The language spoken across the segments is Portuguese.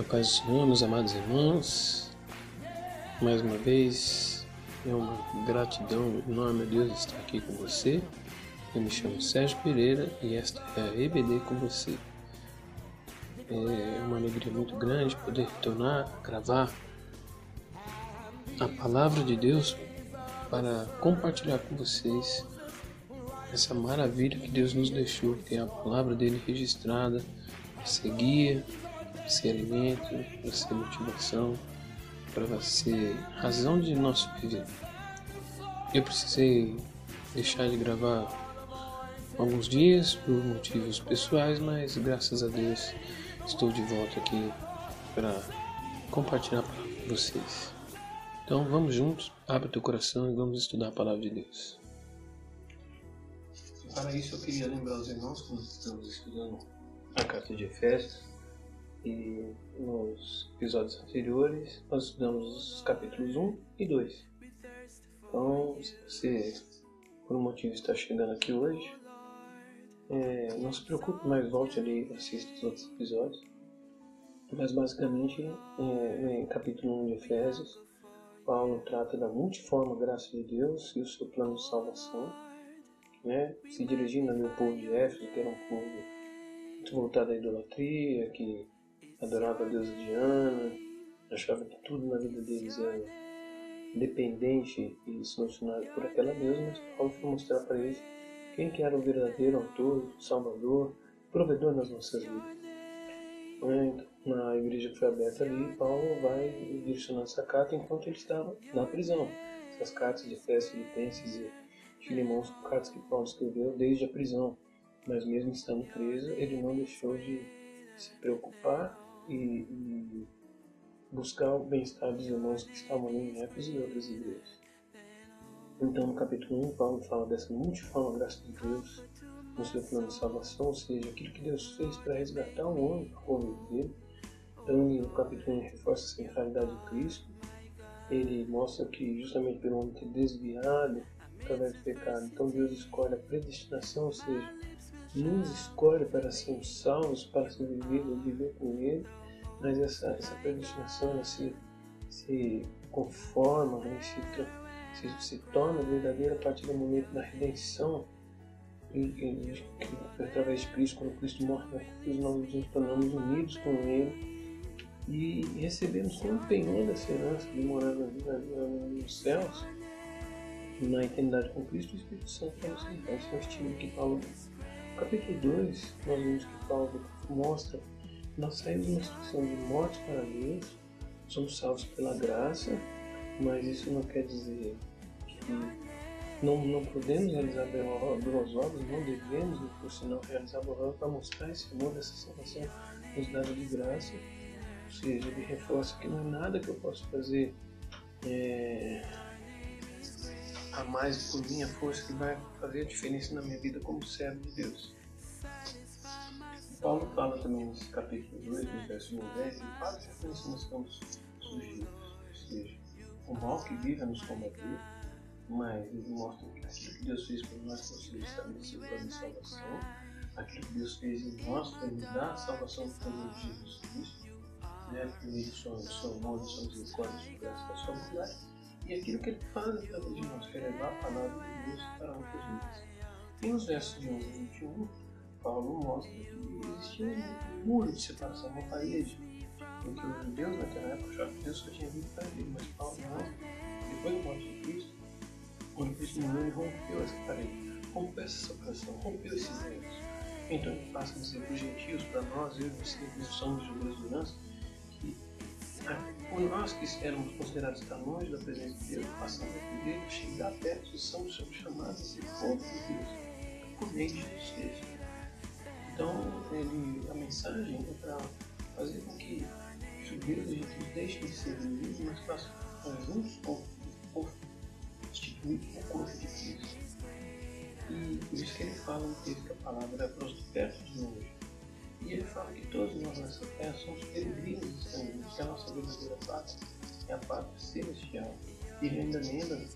A paz do Senhor, meus amados irmãos. Mais uma vez, é uma gratidão enorme a Deus estar aqui com você. Eu me chamo Sérgio Pereira e esta é a EBD com você. É uma alegria muito grande poder retornar a gravar a palavra de Deus para compartilhar com vocês essa maravilha que Deus nos deixou, que é a palavra dele registrada, ser guia, ser alimento, para ser motivação, para ser razão de nosso viver. Eu precisei deixar de gravar alguns dias por motivos pessoais, mas graças a Deus estou de volta aqui para compartilhar com vocês. Então vamos juntos, abre teu coração e vamos estudar a palavra de Deus. Para isso eu queria lembrar os irmãos que nós estamos estudando a carta de Efésios e nos episódios anteriores nós estudamos os capítulos 1 e 2. Então, se você por um motivo está chegando aqui hoje, é, não se preocupe, mas volte ali e assista os outros episódios. Mas basicamente, é, em capítulo 1 de Efésios, Paulo trata da multiforme graça de Deus e o seu plano de salvação né, se dirigindo ao povo de Éfeso, que era um povo muito voltado à idolatria, que adorava a deusa Diana, achava que tudo na vida deles era dependente e solucionado por aquela deusa, mas Paulo foi mostrar para eles quem que era o verdadeiro autor, salvador, provedor nas nossas vidas. Né, então, na igreja que foi aberta ali, Paulo vai direcionar essa carta enquanto ele estava na prisão. Essas cartas de Efésios, Filipenses e Filemão são cartas que Paulo escreveu desde a prisão, mas mesmo estando preso, ele não deixou de se preocupar e, e buscar o bem-estar dos irmãos que estavam em Éfeso e outras igrejas. Então, no capítulo 1, Paulo fala dessa multiforme graça de Deus no seu plano de salvação, ou seja, aquilo que Deus fez para resgatar o homem para o convívio dele. Então, no capítulo 1, reforça a centralidade de Cristo. Ele mostra que, justamente pelo homem ter desviado através do pecado. Então Deus escolhe a predestinação, ou seja, nos escolhe para sermos salvos, para se viver, viver com Ele, mas essa, essa predestinação se, se conforma, né, se, se, se torna verdadeira a partir do momento da redenção e, e, e, através de Cristo, quando Cristo morre na cruz, nós nos tornamos unidos com Ele e recebemos como penhor dessa herança de morar na vida nos céus na eternidade com Cristo, o Espírito Santo vai nos. Esse é o estilo que Paulo No capítulo 2, nós vemos que Paulo mostra nós saímos de uma situação de morte para Deus, somos salvos pela graça, mas isso não quer dizer que não, não podemos realizar boas obras, não devemos, por sinal, realizar boas obras para mostrar esse amor, essa salvação nos dada de graça. Ou seja, ele reforça que não é nada que eu possa fazer é, a mais por minha força que vai fazer a diferença na minha vida como servo de Deus. Paulo fala também nesse capítulo 2, no verso 1 10, que para frequência nós estamos sujeitos, ou seja, o mal que vive nos combater, mas ele mostra que aquilo que Deus fez por nós, ou seja, estabeleceu plano de salvação, aquilo que Deus fez em nós para nos dar a salvação por meio de Jesus Cristo, né, seu, seu amor, da sua misericórdia, sua graça, sua bondade. E aquilo que ele faz através de nós, que é levar a palavra de Deus para outras vidas. E nos versos de 11 e 21, Paulo mostra que existia um muro de separação, uma parede, entre os judeus naquela época achavam que Deus só tinha vindo para ele, mas Paulo mostra que depois da morte de Cristo, quando Cristo morreu, ele rompeu essa parede, rompeu essa separação, rompeu esses erros. Então ele passa a dizer para os gentios, para nós, eu e você, que somos judeus de herança, por nós que éramos considerados estar longe da presença de Deus, passamos a poder chegar perto, somos chamados a ser de Deus, por meio de Jesus Cristo. Então, ele, a mensagem é para fazer com que os judeus e gentios deixem de ser inimigos, mas façam juntos com constituir o corpo de Cristo. E por isso que ele fala no texto que a palavra é para os perto de longe. E ele fala que todos nós nessa terra somos peregrinos estrangeiros, que a nossa verdadeira pátria é a pátria celestial. E ele ainda lembra,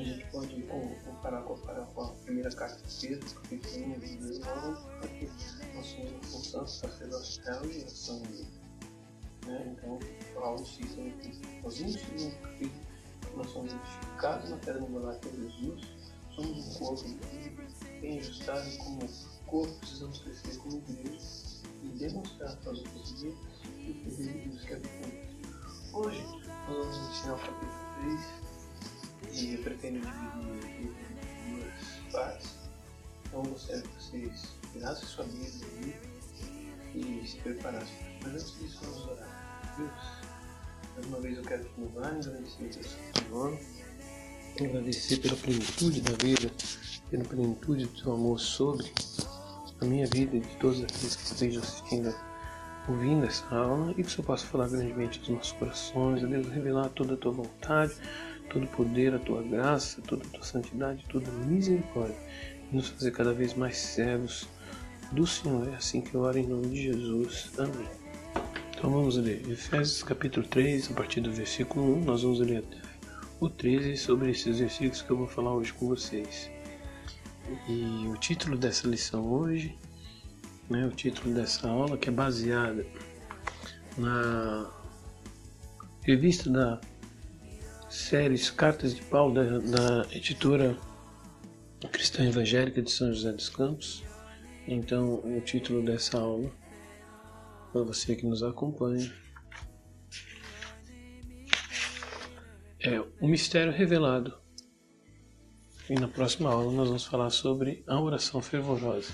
a gente pode comparar, comparar com a primeira carta de Pedro, capítulo 1, verso 9, porque nós somos um santo sacerdócio real e geração Né? Então, Paulo aos 21 capítulo, nós somos identificados na pedra angular que é Jesus, somos um corpo bem ajustado como corpo, precisamos crescer como igreja e demonstrar para as outras igrejas o poder de Deus que habita Hoje, nós vamos iniciar o capítulo 3 e pretendo dividir duas partes. Então, gostaria que vocês virassem sua Bíblia e se preparassem. Mas antes disso, vamos orar. Deus, mais uma vez eu quero te louvar e agradecer pelo nome, agradecer pela plenitude da vida, pela plenitude do teu amor sobre a minha vida e de todos aqueles que estejam assistindo ouvindo essa aula e que o Senhor possa falar grandemente aos nossos corações, a Deus revelar toda a tua vontade, todo poder, a tua graça, toda a tua santidade, toda a misericórdia e nos fazer cada vez mais servos do Senhor. É assim que eu oro em nome de Jesus. Amém. Então vamos ler Efésios capítulo 3, a partir do versículo 1, nós vamos ler o 13 sobre esses versículos que eu vou falar hoje com vocês. E o título dessa lição hoje né, o título dessa aula, que é baseada na revista da série Cartas de Paulo, da, da editora Cristã Evangélica de São José dos Campos. Então, o título dessa aula, para você que nos acompanha, é O Mistério Revelado. E na próxima aula nós vamos falar sobre a oração fervorosa.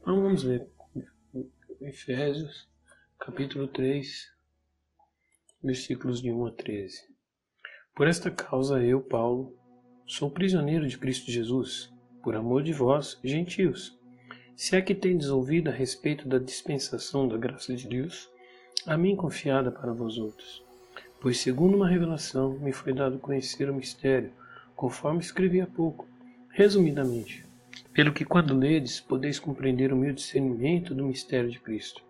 Então vamos ver. Efésios, capítulo 3, versículos de 1 a 13. Por esta causa eu, Paulo, sou prisioneiro de Cristo Jesus, por amor de vós, gentios. Se é que tendes ouvido a respeito da dispensação da graça de Deus, a mim confiada para vós outros. Pois segundo uma revelação me foi dado conhecer o mistério, conforme escrevi há pouco, resumidamente pelo que, quando ledes, podeis compreender o meu discernimento do mistério de Cristo,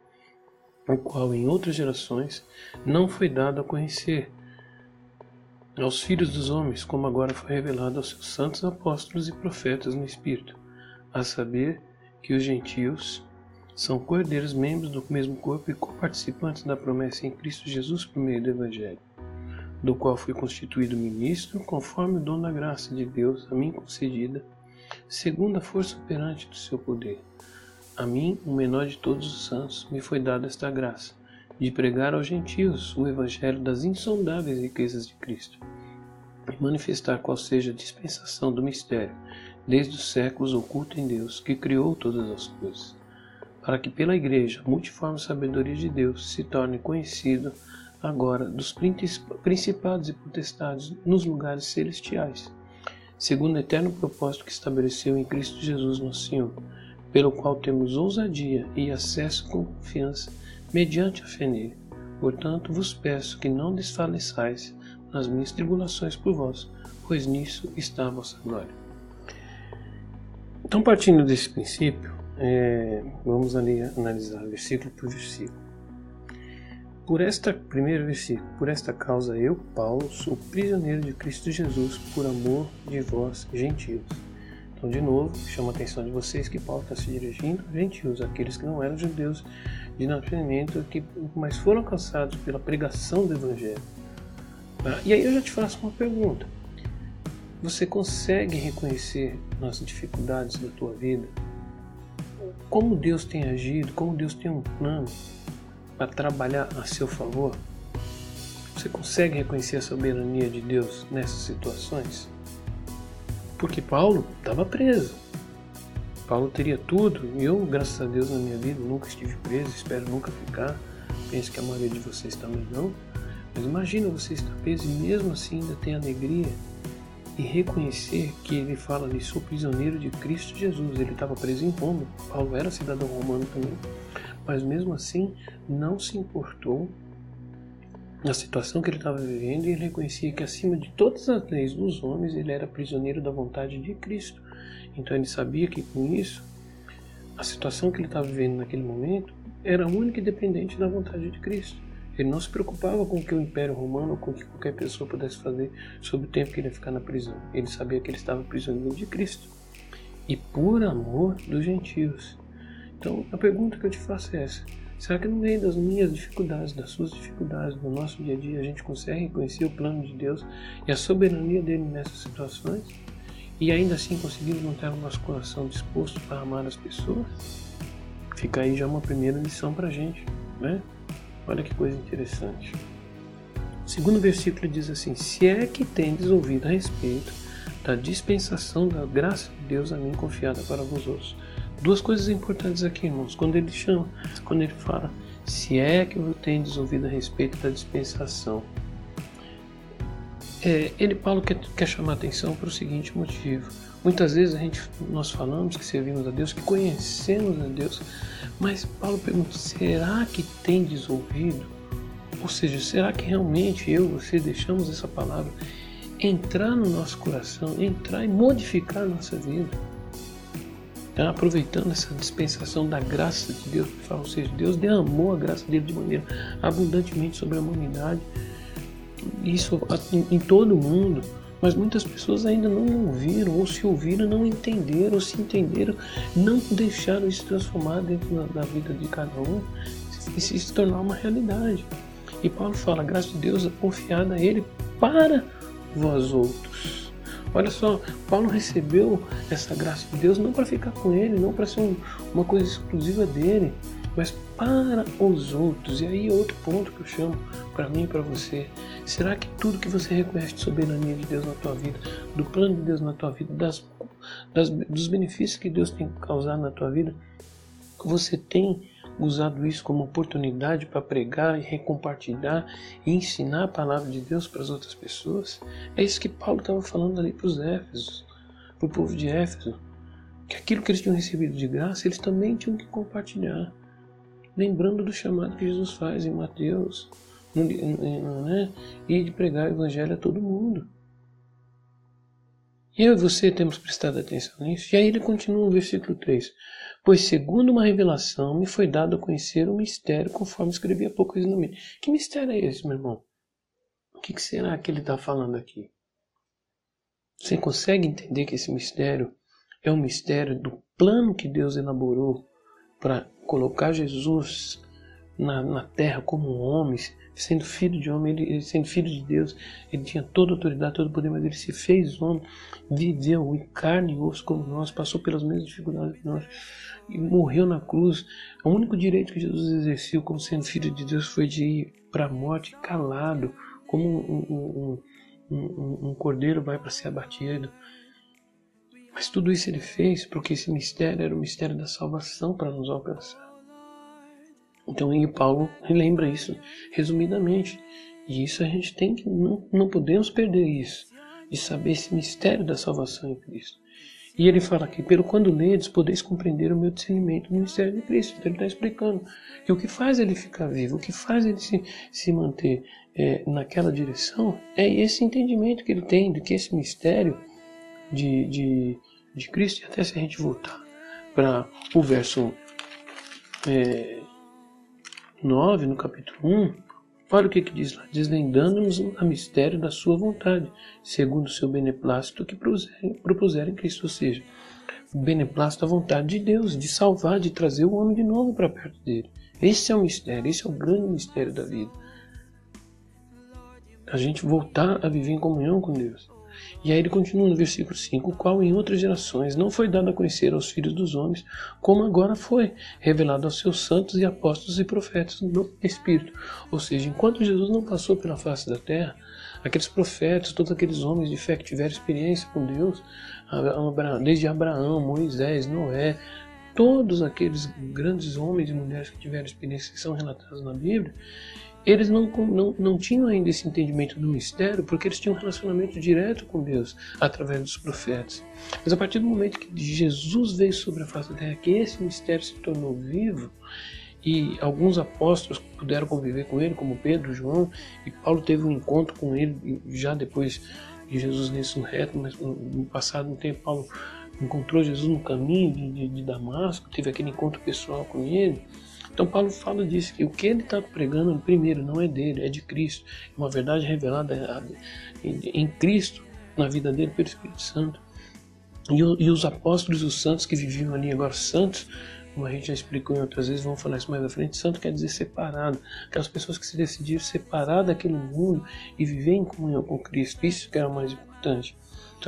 o qual em outras gerações não foi dado a conhecer aos filhos dos homens, como agora foi revelado aos seus santos apóstolos e profetas no Espírito, a saber que os gentios são cordeiros membros do mesmo corpo e coparticipantes da promessa em Cristo Jesus por meio do Evangelho, do qual fui constituído ministro, conforme o dom da graça de Deus a mim concedida segundo a força operante do seu poder. A mim, o menor de todos os santos, me foi dada esta graça, de pregar aos gentios o evangelho das insondáveis riquezas de Cristo, e manifestar qual seja a dispensação do mistério, desde os séculos oculto em Deus, que criou todas as coisas, para que pela igreja a multiforme sabedoria de Deus se torne conhecido agora dos principados e potestades nos lugares celestiais segundo o eterno propósito que estabeleceu em Cristo Jesus nosso Senhor, pelo qual temos ousadia e acesso com confiança mediante a fé nele. Portanto, vos peço que não desfaleçais nas minhas tribulações por vós, pois nisso está a vossa glória. Então, partindo desse princípio, é, vamos ali analisar versículo por versículo. Por esta primeiro versículo, por esta causa eu, Paulo, sou prisioneiro de Cristo Jesus por amor de vós, gentios. Então, de novo, chama a atenção de vocês que Paulo está se dirigindo gentios, aqueles que não eram judeus de nascimento, que, mas foram alcançados pela pregação do Evangelho. Tá? E aí eu já te faço uma pergunta. Você consegue reconhecer nas dificuldades da tua vida como Deus tem agido, como Deus tem um plano para trabalhar a seu favor? Você consegue reconhecer a soberania de Deus nessas situações? Porque Paulo estava preso. Paulo teria tudo, eu, graças a Deus, na minha vida nunca estive preso, espero nunca ficar. Penso que a maioria de vocês também não. Mas imagina você estar preso e mesmo assim ainda ter alegria e reconhecer que ele fala ali, sou prisioneiro de Cristo Jesus. Ele estava preso em Roma. Paulo era cidadão romano também mas mesmo assim não se importou na situação que ele estava vivendo ele reconhecia que acima de todas as leis dos homens ele era prisioneiro da vontade de Cristo. Então ele sabia que com isso a situação que ele estava vivendo naquele momento era única e dependente da vontade de Cristo. Ele não se preocupava com o que o Império Romano ou com o que qualquer pessoa pudesse fazer sobre o tempo que ele ia ficar na prisão. Ele sabia que ele estava prisioneiro de Cristo e por amor dos gentios. Então, a pergunta que eu te faço é essa: Será que no meio das minhas dificuldades, das suas dificuldades, do nosso dia a dia, a gente consegue reconhecer o plano de Deus e a soberania dele nessas situações? E ainda assim conseguimos manter o nosso coração disposto para amar as pessoas? Fica aí já uma primeira lição para a gente, né? Olha que coisa interessante. O segundo versículo diz assim: Se é que tendes ouvido a respeito da dispensação da graça de Deus a mim confiada para vós outros. Duas coisas importantes aqui, irmãos. Quando ele chama, quando ele fala, se é que eu tendes ouvido a respeito da dispensação, é, ele, Paulo, quer, quer chamar atenção para o seguinte motivo. Muitas vezes a gente, nós falamos que servimos a Deus, que conhecemos a Deus, mas Paulo pergunta: será que tendes ouvido? Ou seja, será que realmente eu você deixamos essa palavra entrar no nosso coração, entrar e modificar a nossa vida? Então, aproveitando essa dispensação da graça de Deus, ou seja, Deus derramou a graça dele de maneira abundantemente sobre a humanidade, isso em, todo o mundo, mas muitas pessoas ainda não ouviram, ou se ouviram, não entenderam, ou se entenderam, não deixaram isso transformar dentro da, da vida de cada um e se, se tornar uma realidade. E Paulo fala: a graça de Deus é confiada a Ele para vós outros. Olha só, Paulo recebeu essa graça de Deus não para ficar com ele, não para ser um, uma coisa exclusiva dele, mas para os outros. E aí é outro ponto que eu chamo para mim e para você. Será que tudo que você reconhece de soberania de Deus na tua vida, do plano de Deus na tua vida, das, das, dos benefícios que Deus tem causado na tua vida, você tem usado isso como oportunidade para pregar e recompartilhar e ensinar a palavra de Deus para as outras pessoas? É isso que Paulo estava falando ali para os Éfesos, para o povo de Éfeso. Que aquilo que eles tinham recebido de graça, eles também tinham que compartilhar. Lembrando do chamado que Jesus faz em Mateus, né? e de pregar o evangelho a todo mundo. Eu e você temos prestado atenção nisso. E aí ele continua no versículo 3. Pois segundo uma revelação me foi dado a conhecer o mistério, conforme escrevi há pouco resumido. Que mistério é esse, meu irmão? O que será que ele está falando aqui? Você consegue entender que esse mistério é um mistério do plano que Deus elaborou para colocar Jesus na, na terra como homem, sendo filho de homem, ele, sendo filho de Deus, ele tinha toda autoridade, todo poder, mas ele se fez homem, viveu em carne e osso como nós, passou pelas mesmas dificuldades que nós e morreu na cruz. O único direito que Jesus exerceu como sendo filho de Deus foi de ir para a morte calado, como um, um, um, um cordeiro vai para ser abatido. Mas tudo isso ele fez porque esse mistério era o mistério da salvação para nos alcançar. Então aí Paulo relembra isso resumidamente. E isso a gente tem que, não, não podemos perder isso, de saber esse mistério da salvação em Cristo. E ele fala aqui, pelo quando ledes, podeis compreender o meu discernimento no mistério de Cristo. Então ele está explicando que o que faz ele ficar vivo, o que faz ele se, se manter é, naquela direção, é esse entendimento que ele tem de que esse mistério de, de, de Cristo, e até se a gente voltar para o verso é, 9, no capítulo 1, olha o que, que diz lá: desvendando-nos a mistério da sua vontade, segundo o seu beneplácito que propuseram Cristo. Ou seja, o beneplácito, a vontade de Deus, de salvar, de trazer o homem de novo para perto dele. Esse é o mistério, esse é o grande mistério da vida. A gente voltar a viver em comunhão com Deus. E aí ele continua no versículo 5: o qual em outras gerações não foi dado a conhecer aos filhos dos homens, como agora foi revelado aos seus santos e apóstolos e profetas no Espírito. Ou seja, enquanto Jesus não passou pela face da terra, aqueles profetas, todos aqueles homens de fé que tiveram experiência com Deus, desde Abraão, Moisés, Noé, todos aqueles grandes homens e mulheres que tiveram experiência que são relatados na Bíblia, eles não, não, não tinham ainda esse entendimento do mistério porque eles tinham um relacionamento direto com Deus através dos profetas. Mas a partir do momento que Jesus veio sobre a face da terra, que esse mistério se tornou vivo, e alguns apóstolos puderam conviver com ele, como Pedro, João, e Paulo teve um encontro com ele já depois de Jesus ressurreto, mas no passado um tempo Paulo encontrou Jesus no caminho de, de, de Damasco, teve aquele encontro pessoal com ele. Então Paulo fala disso, que o que ele está pregando primeiro não é dele, é de Cristo. É uma verdade revelada em Cristo, na vida dele pelo Espírito Santo. E, os apóstolos e os santos que viviam ali agora santos, como a gente já explicou em outras vezes, vamos falar isso mais à frente, santo quer dizer separado. Aquelas pessoas que se decidiram separar daquele mundo e viver em comunhão com Cristo, isso que era o mais importante.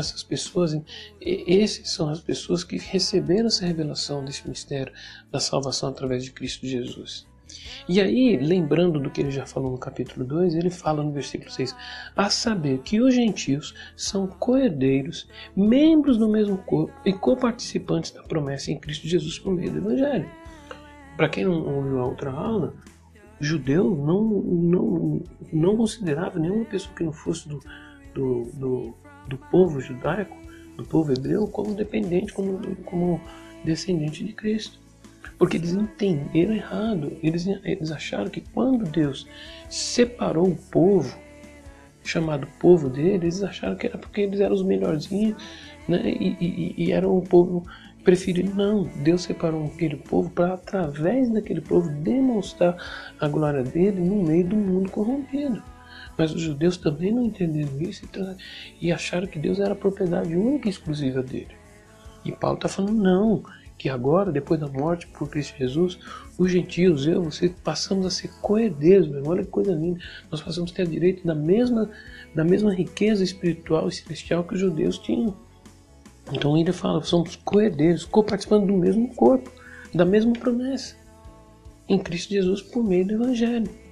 Essas pessoas, esses são as pessoas que receberam essa revelação desse mistério da salvação através de Cristo Jesus. E aí, lembrando do que ele já falou no capítulo 2, ele fala no versículo 6: A saber que os gentios são coerdeiros, membros do mesmo corpo e coparticipantes da promessa em Cristo Jesus por meio do Evangelho. Para quem não ouviu a outra aula, judeu não, não, não considerava nenhuma pessoa que não fosse do, do, do, do povo judaico, do povo hebreu, como dependente, como, como descendente de Cristo. Porque eles entenderam errado. Eles, eles acharam que quando Deus separou o povo, chamado povo dele, eles acharam que era porque eles eram os melhorzinhos né? e, e, e eram o povo preferido. Não, Deus separou aquele povo para, através daquele povo, demonstrar a glória dele no meio do mundo corrompido. Mas os judeus também não entenderam isso e acharam que Deus era propriedade única e exclusiva dele. E Paulo está falando, não, que agora, depois da morte por Cristo Jesus, os gentios, eu, você, passamos a ser coerdeiros, meu irmão, olha que coisa linda. Nós passamos a ter direito da mesma, da mesma riqueza espiritual e celestial que os judeus tinham. Então ainda fala, somos coerdeiros, coparticipando do mesmo corpo, da mesma promessa, em Cristo Jesus por meio do Evangelho.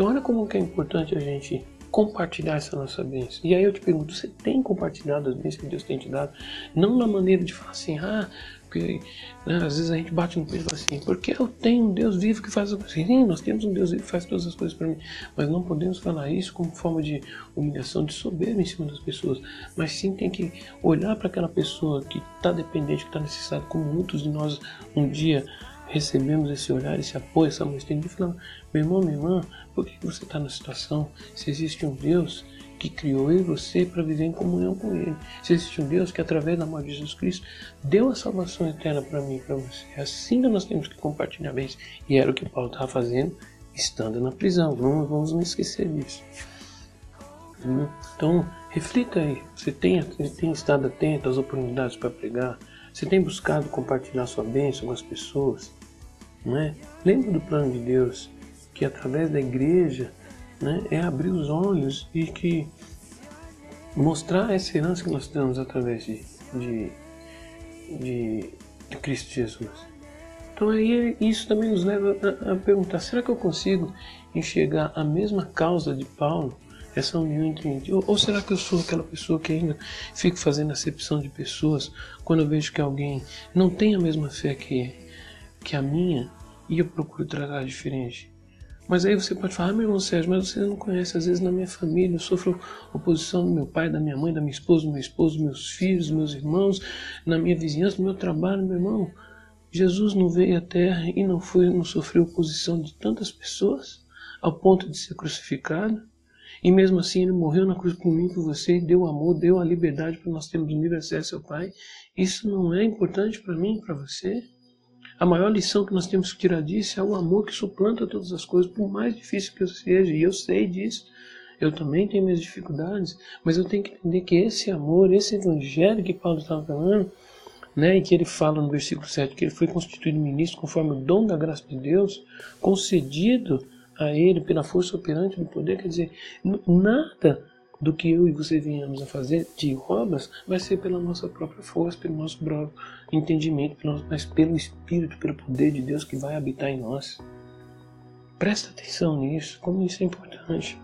Então olha como que é importante a gente compartilhar essa nossa bênção. E aí eu te pergunto, você tem compartilhado as bênçãos que Deus tem te dado? Não na maneira de falar assim, ah, porque né, às vezes a gente bate no peito e fala assim, porque eu tenho um Deus vivo que faz as coisas. Sim, nós temos um Deus vivo que faz todas as coisas para mim. Mas não podemos falar isso como forma de humilhação, de soberba em cima das pessoas. Mas sim tem que olhar para aquela pessoa que está dependente, que está necessitada, como muitos de nós um dia recebemos esse olhar, esse apoio, essa mão estendida e falando, meu irmão, minha irmã, por que você está na situação? Se existe um Deus que criou eu e você para viver em comunhão com Ele. Se existe um Deus que, através da morte de Jesus Cristo, deu a salvação eterna para mim e para você. É assim que nós temos que compartilhar bens. E era o que Paulo estava fazendo, estando na prisão. Não vamos não esquecer disso. Hum? Então, reflita aí. Você tem, você tem estado atento às oportunidades para pregar? Você tem buscado compartilhar sua bênção com as pessoas? Não é? Lembra do plano de Deus, que através da igreja né, é abrir os olhos e que mostrar essa herança que nós temos através de, de, de, de Cristo Jesus. Então aí isso também nos leva a, a, perguntar, será que eu consigo enxergar a mesma causa de Paulo, essa união entre ou, ou será que eu sou aquela pessoa que ainda fico fazendo acepção de pessoas quando eu vejo que alguém não tem a mesma fé que, que a minha e eu procuro tratar diferente? Mas aí você pode falar, ah, meu irmão Sérgio, mas você não conhece, às vezes na minha família eu sofro oposição do meu pai, da minha mãe, da minha esposa, do meu esposo, dos meus filhos, dos meus irmãos, na minha vizinhança, no meu trabalho, meu irmão. Jesus não veio à terra e não foi, não sofreu oposição de tantas pessoas ao ponto de ser crucificado. E mesmo assim ele morreu na cruz por mim, por você, deu amor, deu a liberdade para nós termos livre acesso ao Pai. Isso não é importante para mim, para você? A maior lição que nós temos que tirar disso é o amor que suplanta todas as coisas, por mais difícil que seja, e eu sei disso. Eu também tenho minhas dificuldades, mas eu tenho que entender que esse amor, esse evangelho que Paulo estava falando, né, e que ele fala no versículo 7, que ele foi constituído ministro conforme o dom da graça de Deus, concedido a ele pela força operante do poder, quer dizer, nada do que eu e você venhamos a fazer de obras vai ser pela nossa própria força, pelo nosso próprio entendimento, mas pelo Espírito, pelo poder de Deus que vai habitar em nós. Presta atenção nisso, como isso é importante.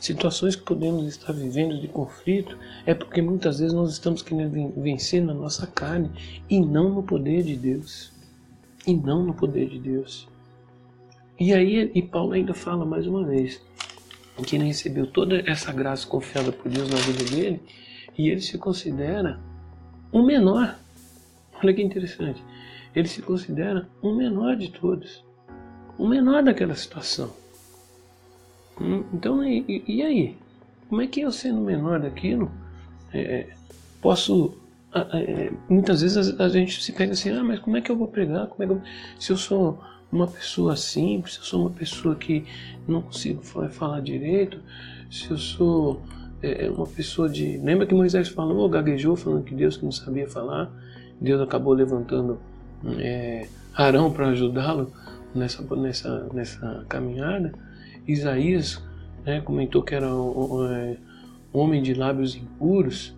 Situações que podemos estar vivendo de conflito é porque muitas vezes nós estamos querendo vencer na nossa carne e não no poder de Deus. E não no poder de Deus. E aí, e Paulo ainda fala mais uma vez: que ele recebeu toda essa graça confiada por Deus na vida dele e ele se considera um menor. Olha que interessante. Ele se considera um menor de todos, o menor daquela situação. Hum, então, e, e aí? Como é que eu, sendo menor daquilo, é, posso. É, muitas vezes a, a, gente se pega assim: ah, mas como é que eu vou pregar? Como é que eu, se eu sou uma pessoa simples, se eu sou uma pessoa que não consigo falar direito, se eu sou é, uma pessoa de. Lembra que Moisés falou, gaguejou, falando que Deus que não sabia falar, Deus acabou levantando é, Arão para ajudá-lo nessa, nessa, nessa caminhada. Isaías né, comentou que era um, é, homem de lábios impuros.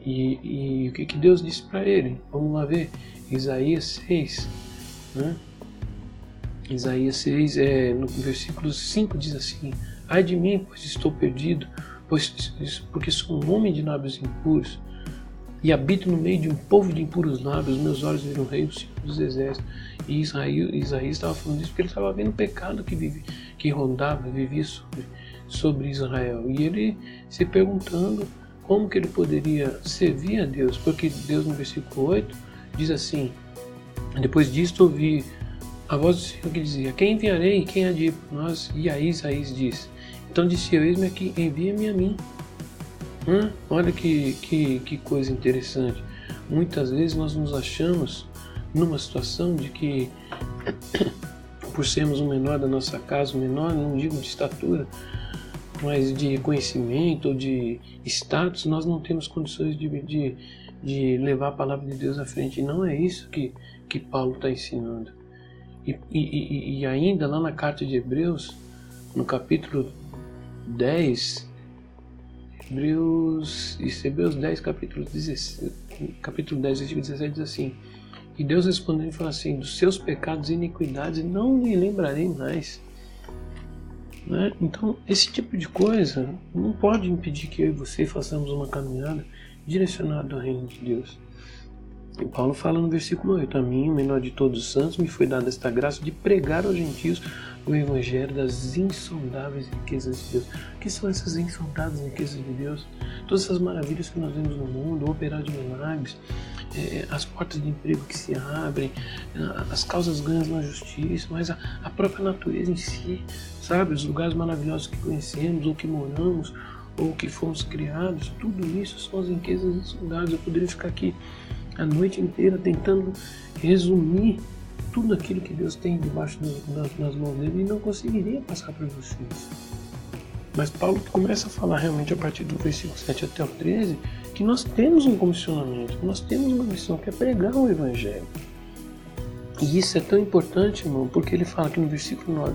E, e o que, que Deus disse para ele? Vamos lá ver. Isaías 6. Né? Isaías 6, é, no versículo 5 diz assim: Ai de mim, pois estou perdido, pois, porque sou um homem de lábios impuros e habito no meio de um povo de impuros lábios, meus olhos viram o rei dos exércitos. E Israel, Isaías estava falando isso porque ele estava vendo o pecado que, vive, que rondava, vivia sobre, sobre Israel. E ele se perguntando como que ele poderia servir a Deus, porque Deus no versículo 8 diz assim, depois disto ouvi a voz do Senhor que dizia, quem enviarei quem há de ir por nós? E aí Isaías diz, então disse eu, eis-me aqui, envia-me a mim. Hum, olha que, que, que coisa interessante. Muitas vezes nós nos achamos numa situação de que, por sermos o menor da nossa casa, o menor, não digo de estatura, mas de conhecimento ou de status, nós não temos condições de, de, de levar a palavra de Deus à frente. E não é isso que, que Paulo está ensinando. E, e, e ainda lá na carta de Hebreus, no capítulo 10, Hebreus, Hebreus 10, capítulo, 16, capítulo 10, versículo 17 diz assim: E Deus respondeu e falou assim: Dos seus pecados e iniquidades não me lembrarei mais. Né? Então, esse tipo de coisa não pode impedir que eu e você façamos uma caminhada direcionada ao reino de Deus. E Paulo fala no versículo 8: A mim, o menor de todos os santos, me foi dada esta graça de pregar aos gentios o evangelho das insondáveis riquezas de Deus. O que são essas insondáveis riquezas de Deus? Todas essas maravilhas que nós vemos no mundo, operar de milagres, é, as portas de emprego que se abrem, as causas ganhas na justiça, mas a, a própria natureza em si, sabe? Os lugares maravilhosos que conhecemos, ou que moramos, ou que fomos criados, tudo isso são as riquezas insondáveis. Eu poderia ficar aqui a noite inteira tentando resumir tudo aquilo que Deus tem debaixo das, das mãos dele e não conseguiria passar para vocês. Mas Paulo começa a falar realmente a partir do versículo 7 até o 13 que nós temos um comissionamento, nós temos uma missão que é pregar o Evangelho. E isso é tão importante, irmão, porque ele fala aqui no versículo 9: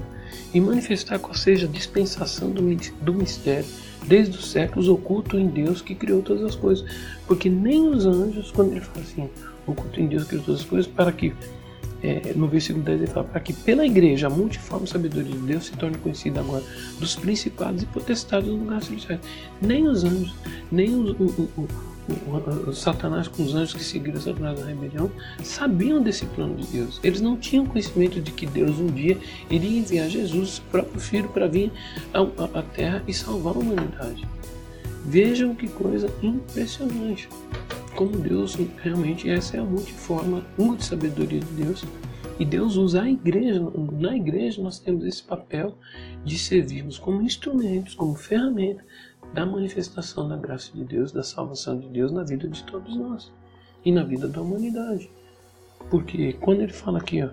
e manifestar qual seja a dispensação do, do mistério, desde os séculos oculto em Deus que criou todas as coisas. Porque nem os anjos, quando ele fala assim, oculto em Deus que criou todas as coisas, para que é, no versículo 10 ele fala para que pela igreja a multiforme sabedoria de Deus se torne conhecida agora dos principados e potestades do lugar celestial. Nem os anjos, nem o, o, o, o, Satanás com os anjos que seguiram Satanás na rebelião sabiam desse plano de Deus. Eles não tinham conhecimento de que Deus um dia iria enviar Jesus, seu próprio filho, para vir à terra e salvar a humanidade. Vejam que coisa impressionante como Deus realmente essa é a multiforma, multi sabedoria de Deus. E Deus usa a igreja, na igreja nós temos esse papel de servirmos como instrumentos, como ferramenta da manifestação da graça de Deus, da salvação de Deus na vida de todos nós e na vida da humanidade. Porque quando ele fala aqui, ó,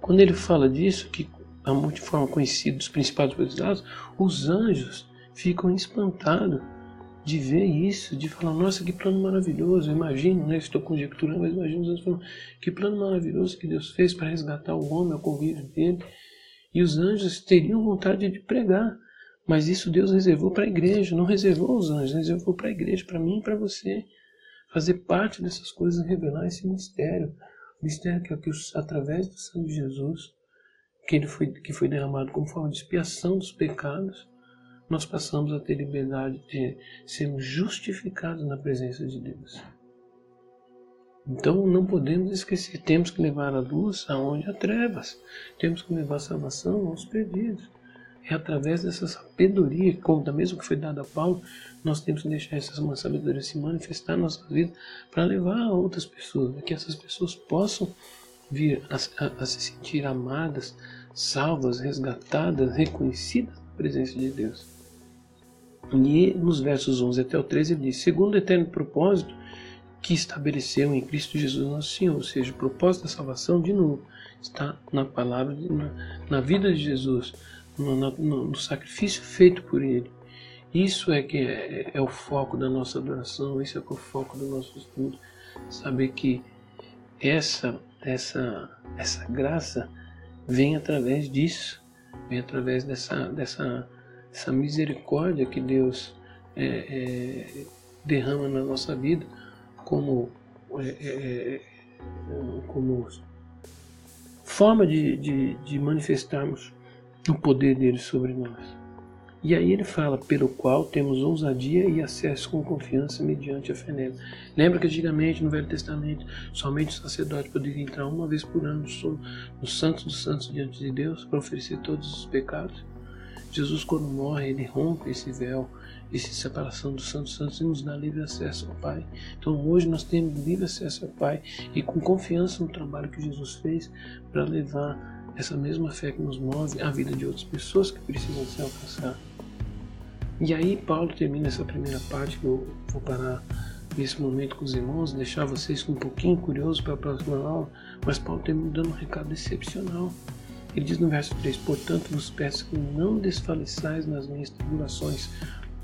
quando ele fala disso, que a multiforma conhecida dos principais potestades, os anjos ficam espantados de ver isso, de falar, nossa, que plano maravilhoso, eu imagino, né? Estou conjecturando, mas imagino os anjos falando, que plano maravilhoso que Deus fez para resgatar o homem, o convívio dele. E os anjos teriam vontade de pregar, mas isso Deus reservou para a igreja, não reservou aos anjos, reservou para a igreja, para mim e para você. Fazer parte dessas coisas, revelar esse mistério. O mistério que é que através do sangue de Jesus, que, ele foi, que foi derramado como forma de expiação dos pecados, nós passamos a ter liberdade de sermos justificados na presença de Deus. Então não podemos esquecer, temos que levar a luz aonde há trevas, temos que levar a salvação aos perdidos. É através dessa sabedoria, como da mesma que foi dada a Paulo, nós temos que deixar essa sabedoria se manifestar na nossa vida para levar a outras pessoas, que essas pessoas possam vir a, a, a se sentir amadas, salvas, resgatadas, reconhecidas na presença de Deus. E nos versos 11 até o 13 ele diz: segundo o eterno propósito que estabeleceu em Cristo Jesus nosso Senhor, ou seja, o propósito da salvação, de novo, está na palavra, na, na vida de Jesus, no, no, no, sacrifício feito por Ele. Isso é que é, é, o foco da nossa adoração, isso é que é o foco do nosso estudo. Saber que essa essa, essa graça vem através disso, vem através dessa, dessa, dessa misericórdia que Deus é, é, derrama na nossa vida como, é, é, é como forma de, de, de manifestarmos o poder dele sobre nós. E aí ele fala, pelo qual temos ousadia e acesso com confiança mediante a fé nele. Lembra que antigamente no Velho Testamento somente o sacerdote poderia entrar uma vez por ano no, Santos dos Santos diante de Deus para oferecer todos os pecados? Jesus quando morre, ele rompe esse véu, essa separação dos santos santos e nos dá livre acesso ao Pai. Então hoje nós temos livre acesso ao Pai e com confiança no trabalho que Jesus fez para levar essa mesma fé que nos move à vida de outras pessoas que precisam ser alcançadas. E aí Paulo termina essa primeira parte que eu vou parar nesse momento com os irmãos, deixar vocês um pouquinho curiosos para a próxima aula, mas Paulo termina dando um recado excepcional. Ele diz no verso 3: Portanto, vos peço que não desfaleçais nas minhas tribulações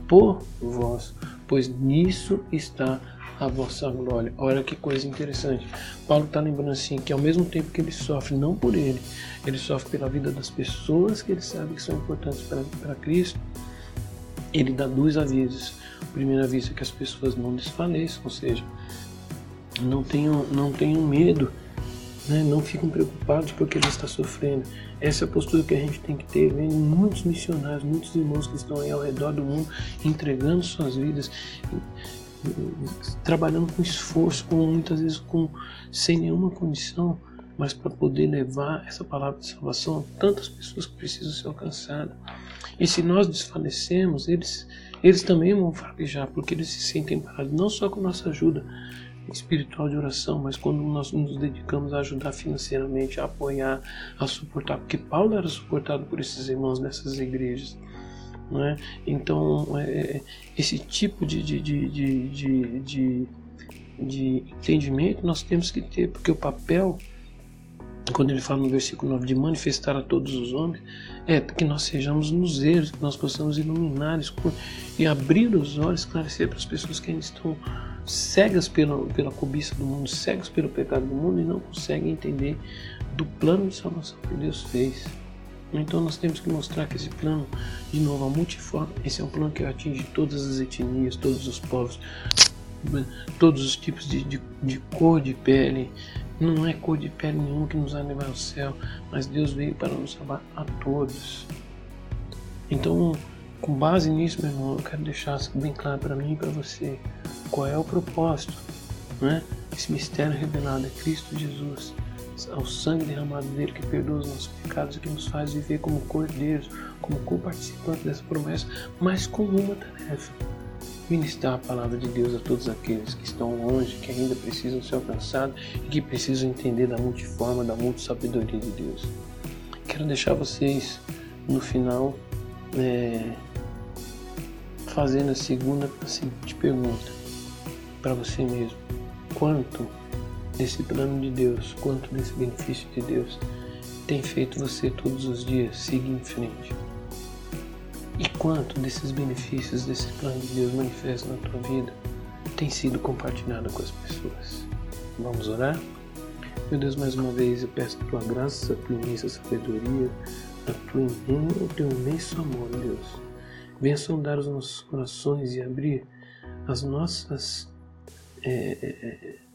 por vós, pois nisso está a vossa glória. Olha que coisa interessante. Paulo está lembrando assim que ao mesmo tempo que ele sofre, não por ele, ele sofre pela vida das pessoas que ele sabe que são importantes para Cristo. Ele dá dois avisos. O primeiro aviso é que as pessoas não desfaleçam, ou seja, não tenham, não tenham medo, né? não fiquem preocupados porque ele está sofrendo. Essa é a postura que a gente tem que ter. Vem muitos missionários, muitos irmãos que estão aí ao redor do mundo entregando suas vidas trabalhando com esforço, com, muitas vezes com, sem nenhuma condição, mas para poder levar essa palavra de salvação a tantas pessoas que precisam ser alcançadas. E se nós desfalecemos, eles, eles também vão fraquejar, porque eles se sentem parados, não só com nossa ajuda espiritual de oração, mas quando nós nos dedicamos a ajudar financeiramente, a apoiar, a suportar, porque Paulo era suportado por esses irmãos nessas igrejas. Né? Então, é, é, esse tipo de, de, de, de, de, de entendimento nós temos que ter, porque o papel, quando ele fala no versículo 9, de manifestar a todos os homens, é que nós sejamos luzeiros, que nós possamos iluminar e abrir os olhos, esclarecer para as pessoas que ainda estão cegas pela, pela cobiça do mundo, cegas pelo pecado do mundo e não conseguem entender do plano de salvação que Deus fez. Então nós temos que mostrar que esse plano, de novo, é multiforme. Esse é um plano que atinge todas as etnias, todos os povos, todos os tipos de, de, de cor de pele. Não é cor de pele nenhuma que nos vai levar ao céu, mas Deus veio para nos salvar a todos. Então, com base nisso, meu irmão, eu quero deixar bem claro para mim e para você qual é o propósito, né? Esse mistério revelado é Cristo Jesus ao sangue derramado dele que perdoa os nossos pecados e que nos faz viver como cordeiros, como co-participantes dessa promessa, mas com uma tarefa: ministrar a palavra de Deus a todos aqueles que estão longe, que ainda precisam ser alcançados e que precisam entender da multiforma, da multissabedoria de Deus. Quero deixar vocês no final é, fazendo a segunda a seguinte pergunta para você mesmo: quanto desse plano de Deus, quanto desse benefício de Deus tem feito você todos os dias seguir em frente. E quanto desses benefícios desse plano de Deus manifesta na tua vida tem sido compartilhado com as pessoas. Vamos orar? Meu Deus, mais uma vez eu peço a tua graça, a tua imensa sabedoria, a tua, o teu imenso amor, Deus. Venha sondar os nossos corações e abrir as nossas é, é,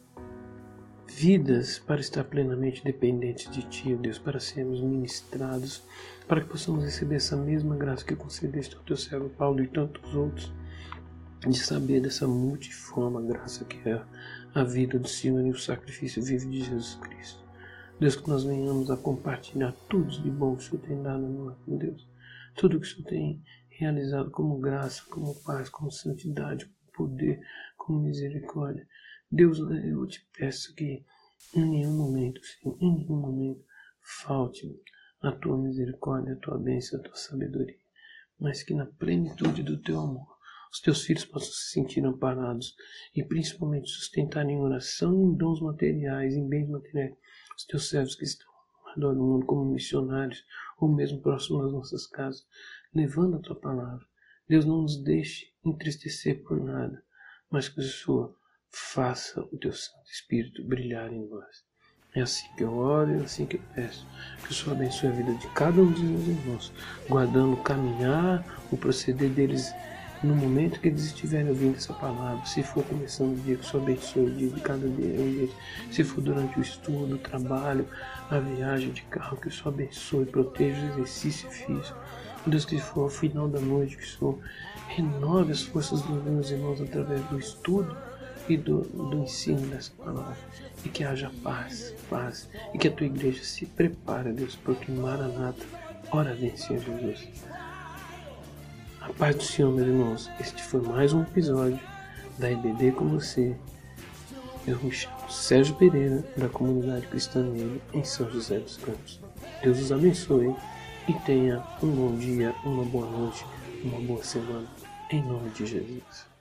vidas para estar plenamente dependentes de Ti, Deus, para sermos ministrados, para que possamos receber essa mesma graça que concedeste ao Teu servo Paulo e tantos outros, de saber dessa multiforme graça que é a vida do Senhor e o sacrifício vivo de Jesus Cristo. Deus, que nós venhamos a compartilhar tudo de bom que o Senhor tem dado a nós, meu Deus. Tudo que o Senhor tem realizado como graça, como paz, como santidade, como poder, como misericórdia. Deus, eu te peço que em nenhum momento, Senhor, em nenhum momento, falte a tua misericórdia, a tua bênção, a tua sabedoria, mas que na plenitude do teu amor, os teus filhos possam se sentir amparados e principalmente sustentar em oração, em dons materiais, em bens materiais, os teus servos que estão ao redor do mundo como missionários ou mesmo próximo das nossas casas, levando a tua palavra. Deus não nos deixe entristecer por nada, mas que o Senhor faça o teu Santo Espírito brilhar em nós. É assim que eu oro é assim que eu peço. Que o Senhor abençoe a vida de cada um dos meus irmãos, guardando o caminhar, o proceder deles no momento que eles estiverem ouvindo essa palavra. Se for começando o dia, que o Senhor abençoe o dia de cada um deles. Se for durante o estudo, o trabalho, a viagem de carro, que o Senhor abençoe, proteja o exercício físico. Deus, que for ao final da noite, que o Senhor renove as forças dos meus irmãos através do estudo e do, do ensino dessa palavra. E que haja paz, paz. E que a tua igreja se prepare, Deus, porque Maranata, ora vem, Senhor Jesus. A paz do Senhor, meus irmãos. Este foi mais um episódio da IBD com você. Eu me chamo Sérgio Pereira, da comunidade cristã nele, em São José dos Campos. Deus os abençoe e tenha um bom dia, uma boa noite, uma boa semana. Em nome de Jesus.